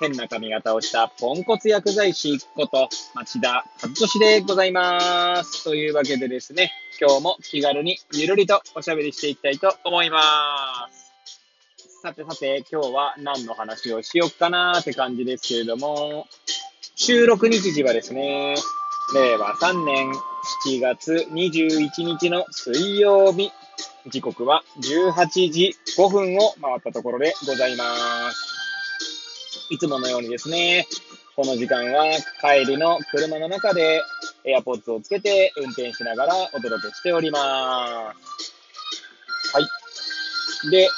変な髪型をしたポンコツ薬剤師こと町田和俊でございます。というわけでですね、今日も気軽にゆるりとおしゃべりしていきたいと思います。さてさて、今日は何の話をしよっかなーって感じですけれども、収録日時はですね、令和3年7月21日の水曜日、時刻は18時5分を回ったところでございます。いつものようにですね、この時間は帰りの車の中で AirPods をつけて運転しながらお届けしております。はい。で、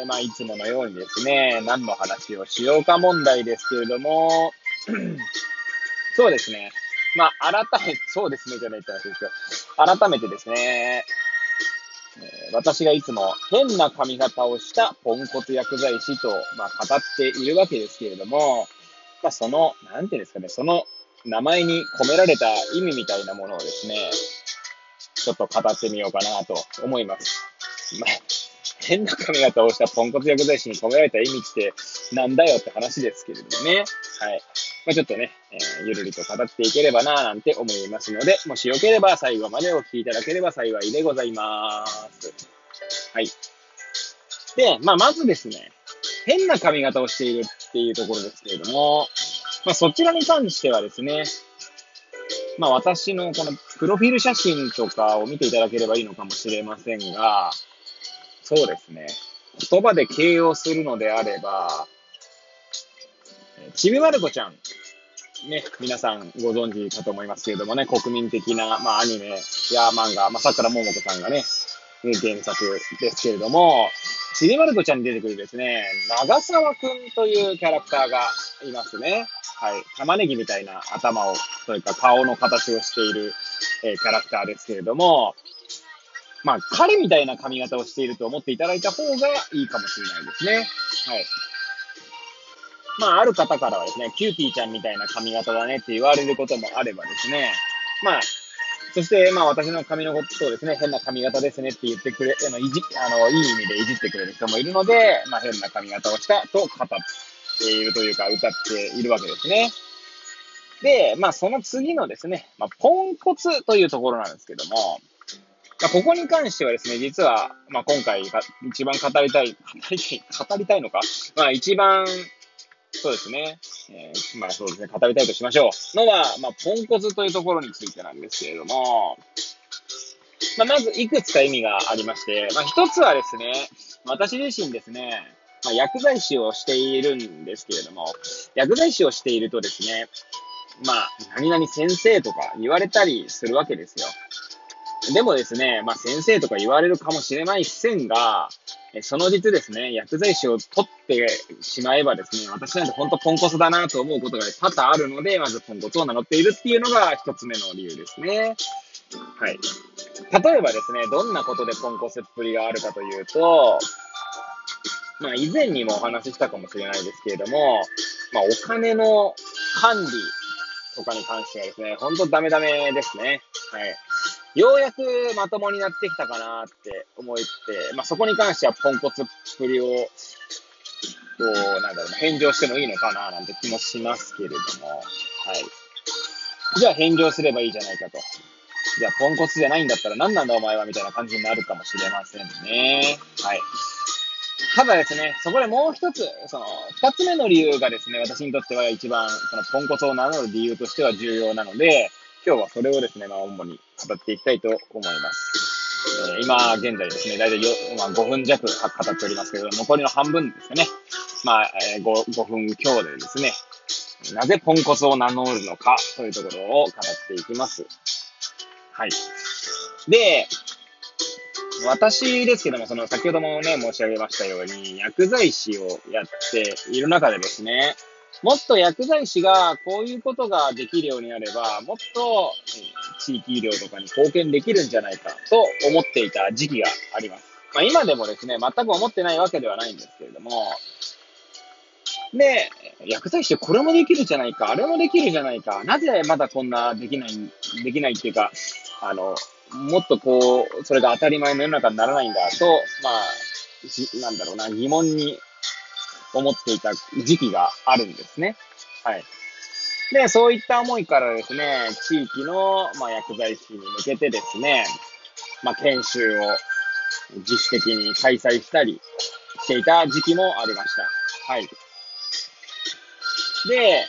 えーまあ、いつものようにですね、何の話をしようか問題ですけれども、そうですね。まあ、改め、そうですねじゃないって話ですけど、改めてですね、私がいつも変な髪型をしたポンコツ薬剤師と、まあ、語っているわけですけれども、まあ、その、なんていうんですかね、その名前に込められた意味みたいなものをですね、ちょっと語ってみようかなと思います。まあ、変な髪型をしたポンコツ薬剤師に込められた意味ってなんだよって話ですけれどもね。はい。まあ、ちょっとね、えーゆるりと語っていければなぁなんて思いますので、もしよければ最後までお聞きいただければ幸いでございます。はい。で、まあ、まずですね、変な髪型をしているっていうところですけれども、まあ、そちらに関してはですね、まあ、私のこのプロフィール写真とかを見ていただければいいのかもしれませんが、そうですね、言葉で形容するのであれば、ちびまる子ちゃん、ね、皆さんご存知かと思いますけれどもね、国民的な、まあ、アニメや漫画、まあ、桜ももこさんがね、原作ですけれども、ちびまる子ちゃんに出てくるですね、長沢くんというキャラクターがいますね。はい。玉ねぎみたいな頭を、それか顔の形をしている、えーキャラクターですけれども、まあ、彼みたいな髪型をしていると思っていただいた方がいいかもしれないですね。はい。まあ、ある方からはですね、キューティーちゃんみたいな髪型だねって言われることもあればですね、まあ、そして、まあ、私の髪のことをですね、変な髪型ですねって言ってくれ、あの、いじ、あの、いい意味でいじってくれる人もいるので、まあ、変な髪型をしたと語っているというか、歌っているわけですね。で、まあ、その次のですね、まあ、ポンコツというところなんですけども、まあ、ここに関してはですね、実は、まあ、今回一番語りたい、語りたい、語りたいのかまあ、一番、そうですね、えーまあそうですね、語りたいとしましょう。のは、まあ、ポンコツというところについてなんですけれども、まあ、まずいくつか意味がありまして、まあ、一つはですね、私自身ですね、まあ、薬剤師をしているんですけれども、薬剤師をしているとですね、まあ、何々先生とか言われたりするわけですよ。でもですね、まあ先生とか言われるかもしれない線が、その実ですね、薬剤師を取ってしまえばですね、私なんて本当ポンコツだなと思うことが多々あるので、まずポンコツを名乗っているっていうのが一つ目の理由ですね。はい。例えばですね、どんなことでポンコツっぷりがあるかというと、まあ以前にもお話ししたかもしれないですけれども、まあお金の管理とかに関してはですね、本当ダメダメですね。はい。ようやくまともになってきたかなって思って、まあ、そこに関してはポンコツっぷりを、こう、なんだろう、返上してもいいのかななんて気もしますけれども、はい。じゃあ返上すればいいじゃないかと。じゃあポンコツじゃないんだったら何なんだお前はみたいな感じになるかもしれませんね。はい。ただですね、そこでもう一つ、その、二つ目の理由がですね、私にとっては一番、その、ポンコツを名乗る理由としては重要なので、今日はそれをですね、まあ、主に語っていきたいと思います。えー今、現在ですね、大体、まあ、5分弱語っておりますけど、残りの半分ですね。まあ、えー 5, 5分強でですね、なぜポンコツを名乗るのかというところを語っていきます。はい。で、私ですけども、その先ほどもね、申し上げましたように、薬剤師をやっている中でですね、もっと薬剤師がこういうことができるようになれば、もっと地域医療とかに貢献できるんじゃないかと思っていた時期があります。まあ今でもですね、全く思ってないわけではないんですけれども、で、薬剤師ってこれもできるじゃないか、あれもできるじゃないか、なぜまだこんなできない、できないっていうか、あの、もっとこう、それが当たり前の世の中にならないんだと、まあ、なんだろうな、疑問に思っていた時期があるんですね。はい。で、そういった思いからですね、地域の、まあ、薬剤師に向けてですね、まあ、研修を自主的に開催したりしていた時期もありました。はい。で、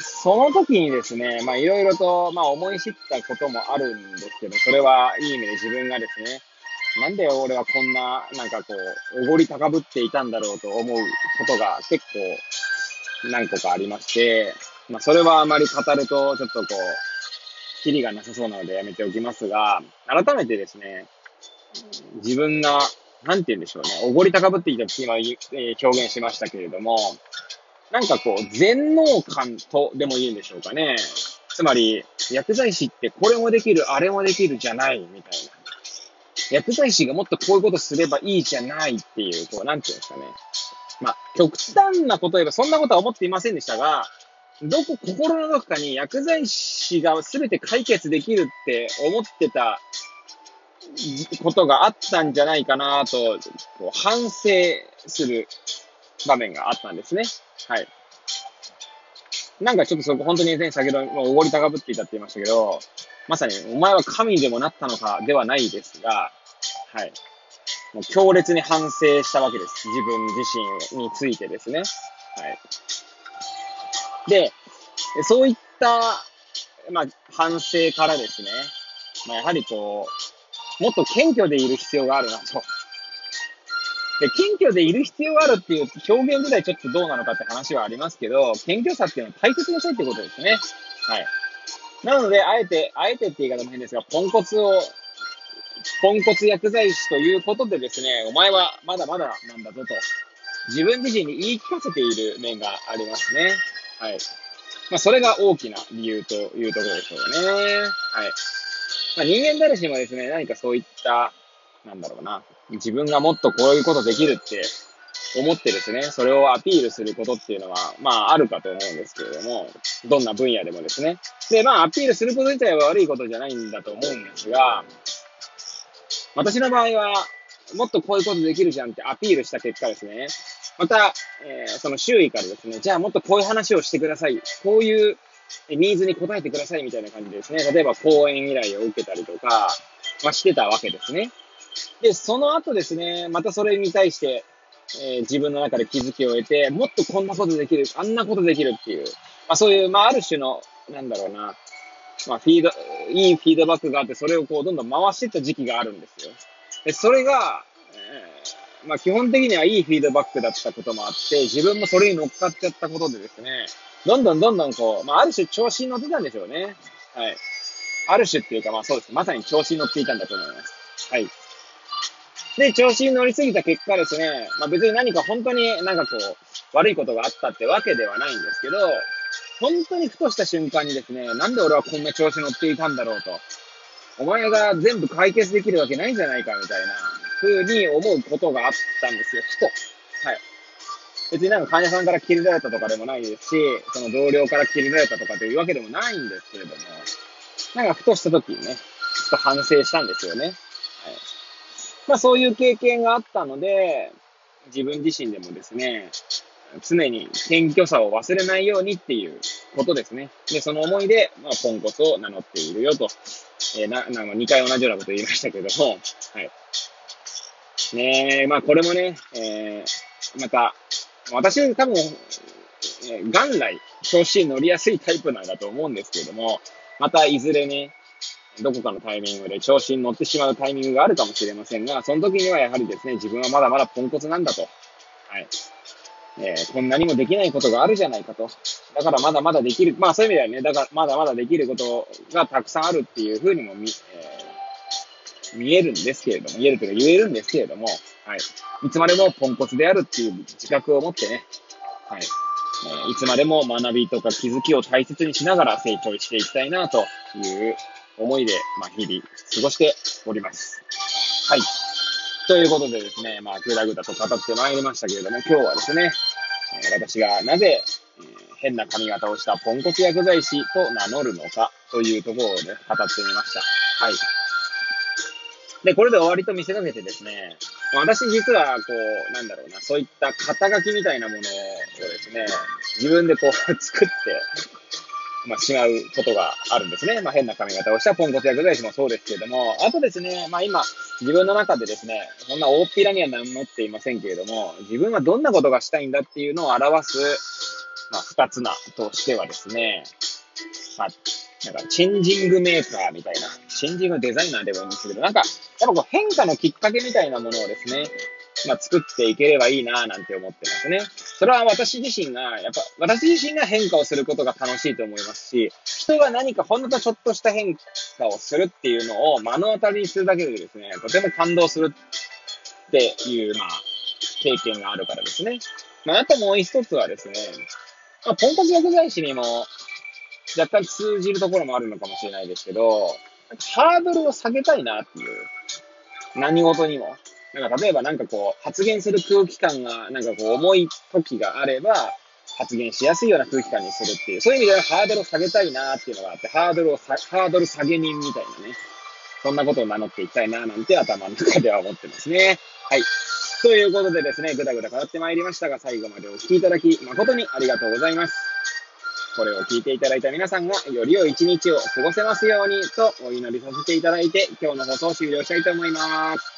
その時にですね、まあいろいろと、まあ思い知ったこともあるんですけど、それはいい意味で自分がですね、なんで俺はこんな、なんかこう、おごり高ぶっていたんだろうと思うことが結構何個かありまして、まあそれはあまり語るとちょっとこう、キリがなさそうなのでやめておきますが、改めてですね、自分が、なんて言うんでしょうね、おごり高ぶっていたって今、え表現しましたけれども、なんかこう、全能感とでも言うんでしょうかね。つまり、薬剤師ってこれもできる、あれもできるじゃない、みたいな。薬剤師がもっとこういうことすればいいじゃないっていう、こう、なんていうんですかね。まあ、極端なこと言えばそんなことは思っていませんでしたが、どこ、心のどこかに薬剤師が全て解決できるって思ってたことがあったんじゃないかなと、こう反省する場面があったんですね。はい。なんかちょっとそこ本当に、先ほどおごり高ぶっていたって言いましたけど、まさにお前は神でもなったのかではないですが、はい。もう強烈に反省したわけです。自分自身についてですね。はい。で、そういった、まあ、反省からですね、まあ、やはりこう、もっと謙虚でいる必要があるなとで、謙虚でいる必要があるっていう表現ぐらいちょっとどうなのかって話はありますけど、謙虚さっていうのは大切にしたいってことですね。はい。なので、あえて、あえてって言い方も変ですが、ポンコツを、ポンコツ薬剤師ということでですね、お前はまだまだなんだぞと、自分自身に言い聞かせている面がありますね。はい。まあ、それが大きな理由というところでしょうね。はい。まあ、人間誰しもですね、何かそういった、なんだろうな、自分がもっとこういうことできるって思ってですね、それをアピールすることっていうのは、まあ、あるかと思うんですけれども、どんな分野でもですね。で、まあ、アピールすること自体は悪いことじゃないんだと思うんですが、私の場合は、もっとこういうことできるじゃんってアピールした結果ですね、また、えー、その周囲からですね、じゃあもっとこういう話をしてください。こういうニーズに応えてくださいみたいな感じですね、例えば講演依頼を受けたりとか、まあ、してたわけですね。で、その後ですね、またそれに対して、えー、自分の中で気づきを得て、もっとこんなことできる、あんなことできるっていう、まあそういう、まあある種の、なんだろうな、まあフィード、いいフィードバックがあって、それをこうどんどん回していった時期があるんですよ。で、それが、えー、まあ基本的にはいいフィードバックだったこともあって、自分もそれに乗っかっちゃったことでですね、どんどんどんどんこう、まあある種調子に乗ってたんでしょうね。はい。ある種っていうかまあそうです。まさに調子に乗っていたんだと思います。はい。で、調子に乗りすぎた結果ですね、まあ別に何か本当になんかこう、悪いことがあったってわけではないんですけど、本当にふとした瞬間にですね、なんで俺はこんな調子乗っていたんだろうと。お前が全部解決できるわけないんじゃないかみたいな風に思うことがあったんですよ、ふと。はい。別になんか患者さんから切れられたとかでもないですし、その同僚から切れられたとかというわけでもないんですけれども、なんかふとした時にね、ちょっと反省したんですよね。はい。まあそういう経験があったので、自分自身でもですね、常に謙虚さを忘れないようにっていうことですね。で、その思いで、まあ、ポンコツを名乗っているよと。えー、な、な、2回同じようなこと言いましたけども、はい。ねえ、まあこれもね、えー、また、私多分、えー、元来、調子に乗りやすいタイプなんだと思うんですけれども、またいずれね、どこかのタイミングで調子に乗ってしまうタイミングがあるかもしれませんが、その時にはやはりですね、自分はまだまだポンコツなんだと。はい。えー、こんなにもできないことがあるじゃないかと。だからまだまだできる。まあそういう意味ではね、だからまだまだできることがたくさんあるっていうふうにも見、えー、見えるんですけれども、言えるというか言えるんですけれども、はい。いつまでもポンコツであるっていう自覚を持ってね、はい。えいつまでも学びとか気づきを大切にしながら成長していきたいなという思いで、まあ、日々過ごしております。はい。ということでですね、まあ、ぐだぐだと語ってまいりましたけれども、今日はですね、え私がなぜ、え変な髪型をしたポンコツ薬剤師と名乗るのかというところをね、語ってみました。はい。で、これで終わりと見せかけてですね、私実は、こう、なんだろうな、そういった肩書きみたいなものをですね、自分でこう作って、まあ、しまうことがあるんですね。まあ、変な髪型をしたポンコツ薬剤師もそうですけれども、あとですね、まあ、今、自分の中でですね、そんな大っぴらには名乗っていませんけれども、自分はどんなことがしたいんだっていうのを表す、まあ、二つなとしてはですね、まあ、なんか、チェンジングメーカーみたいな、チェンジングデザイナーでもいいんですけど、なんか、やっぱこう変化のきっかけみたいなものをですね、まあ、作っていければいいなぁなんて思ってますね。それは私自身が、やっぱ、私自身が変化をすることが楽しいと思いますし、人が何かほんとちょっとした変化をするっていうのを目の当たりにするだけでですね、とても感動するっていう、まあ、経験があるからですね。まあ、あともう一つはですね、まあ、ポンコツ薬剤師にも若干通じるところもあるのかもしれないですけど、ハードルを下げたいなっていう。何事にも。なんか例えばなんかこう、発言する空気感がなんかこう重い時があれば、発言しやすいような空気感にするっていう、そういう意味ではハードルを下げたいなっていうのがあって、ハードルをハードル下げ人みたいなね、そんなことを名乗っていきたいななんて頭の中では思ってますね。はい。ということでですね、ぐだぐだ語ってまいりましたが、最後までお聴きいただき誠にありがとうございます。これを聞いていただいた皆さんがより良い一日を過ごせますようにとお祈りさせていただいて、今日の放送を終了したいと思います。